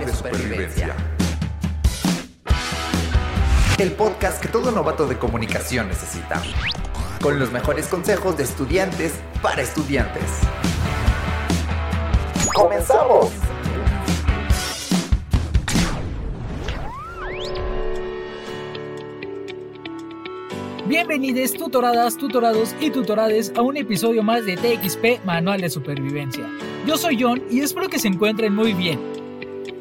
Manual de Supervivencia. El podcast que todo novato de comunicación necesita. Con los mejores consejos de estudiantes para estudiantes. ¡Comenzamos! Bienvenidos tutoradas, tutorados y tutorades a un episodio más de TXP Manual de Supervivencia. Yo soy John y espero que se encuentren muy bien.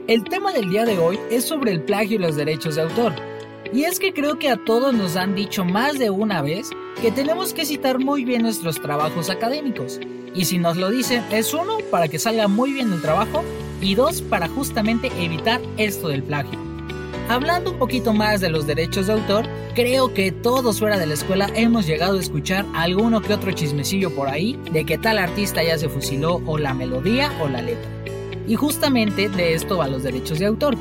El tema del día de hoy es sobre el plagio y los derechos de autor. Y es que creo que a todos nos han dicho más de una vez que tenemos que citar muy bien nuestros trabajos académicos. Y si nos lo dicen es uno, para que salga muy bien el trabajo y dos, para justamente evitar esto del plagio. Hablando un poquito más de los derechos de autor, creo que todos fuera de la escuela hemos llegado a escuchar alguno que otro chismecillo por ahí de que tal artista ya se fusiló o la melodía o la letra. Y justamente de esto va los derechos de autor.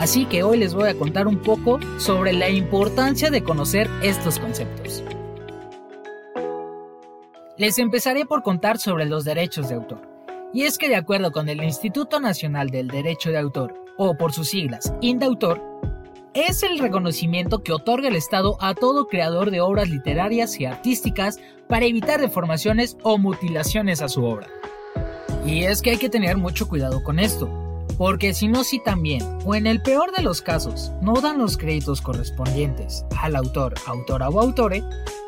Así que hoy les voy a contar un poco sobre la importancia de conocer estos conceptos. Les empezaré por contar sobre los derechos de autor. Y es que de acuerdo con el Instituto Nacional del Derecho de Autor, o por sus siglas, INDAUTOR, es el reconocimiento que otorga el Estado a todo creador de obras literarias y artísticas para evitar deformaciones o mutilaciones a su obra. Y es que hay que tener mucho cuidado con esto, porque si no citan bien, o en el peor de los casos, no dan los créditos correspondientes al autor, autora o autore,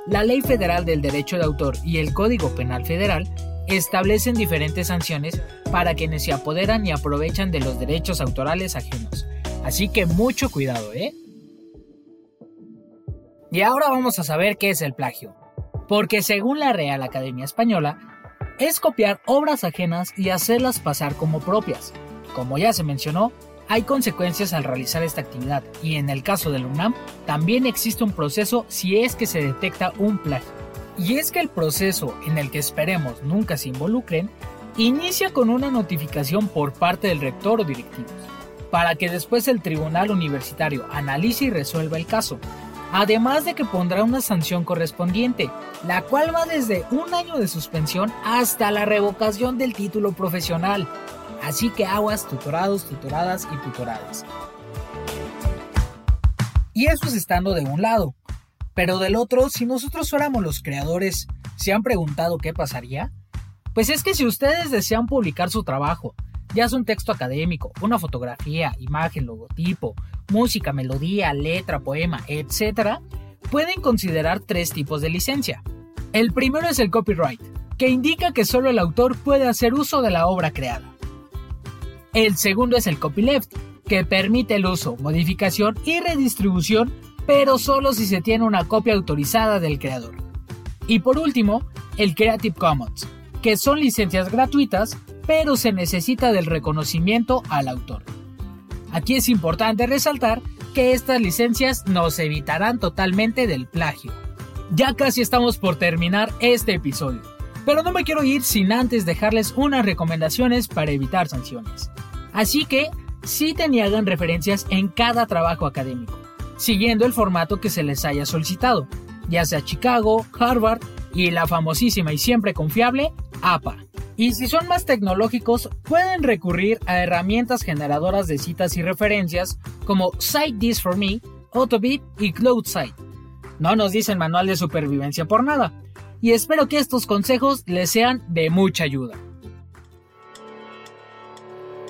la Ley Federal del Derecho de Autor y el Código Penal Federal establecen diferentes sanciones para quienes se apoderan y aprovechan de los derechos autorales ajenos, Así que mucho cuidado, ¿eh? Y ahora vamos a saber qué es el plagio. Porque según la Real Academia Española, es copiar obras ajenas y hacerlas pasar como propias. Como ya se mencionó, hay consecuencias al realizar esta actividad y en el caso del UNAM también existe un proceso si es que se detecta un plagio. Y es que el proceso en el que esperemos nunca se involucren inicia con una notificación por parte del rector o directivos para que después el tribunal universitario analice y resuelva el caso. Además de que pondrá una sanción correspondiente, la cual va desde un año de suspensión hasta la revocación del título profesional. Así que aguas, tutorados, tutoradas y tutoradas. Y eso es estando de un lado. Pero del otro, si nosotros fuéramos los creadores, ¿se han preguntado qué pasaría? Pues es que si ustedes desean publicar su trabajo, ya sea un texto académico, una fotografía, imagen, logotipo, música, melodía, letra, poema, etc., pueden considerar tres tipos de licencia. El primero es el copyright, que indica que solo el autor puede hacer uso de la obra creada. El segundo es el copyleft, que permite el uso, modificación y redistribución, pero solo si se tiene una copia autorizada del creador. Y por último, el Creative Commons, que son licencias gratuitas pero se necesita del reconocimiento al autor. Aquí es importante resaltar que estas licencias nos evitarán totalmente del plagio. Ya casi estamos por terminar este episodio, pero no me quiero ir sin antes dejarles unas recomendaciones para evitar sanciones. Así que citen y hagan referencias en cada trabajo académico, siguiendo el formato que se les haya solicitado, ya sea Chicago, Harvard y la famosísima y siempre confiable APA. Y si son más tecnológicos, pueden recurrir a herramientas generadoras de citas y referencias como Cite This For Me, Autobit y CloudSite. No nos dicen manual de supervivencia por nada, y espero que estos consejos les sean de mucha ayuda.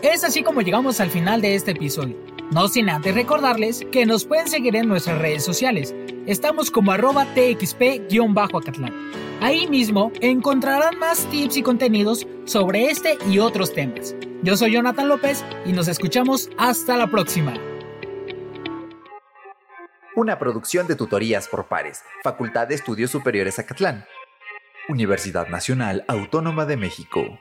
Es así como llegamos al final de este episodio. No sin antes recordarles que nos pueden seguir en nuestras redes sociales. Estamos como arroba txp-acatlán. Ahí mismo encontrarán más tips y contenidos sobre este y otros temas. Yo soy Jonathan López y nos escuchamos hasta la próxima. Una producción de tutorías por pares, Facultad de Estudios Superiores Acatlán. Universidad Nacional Autónoma de México.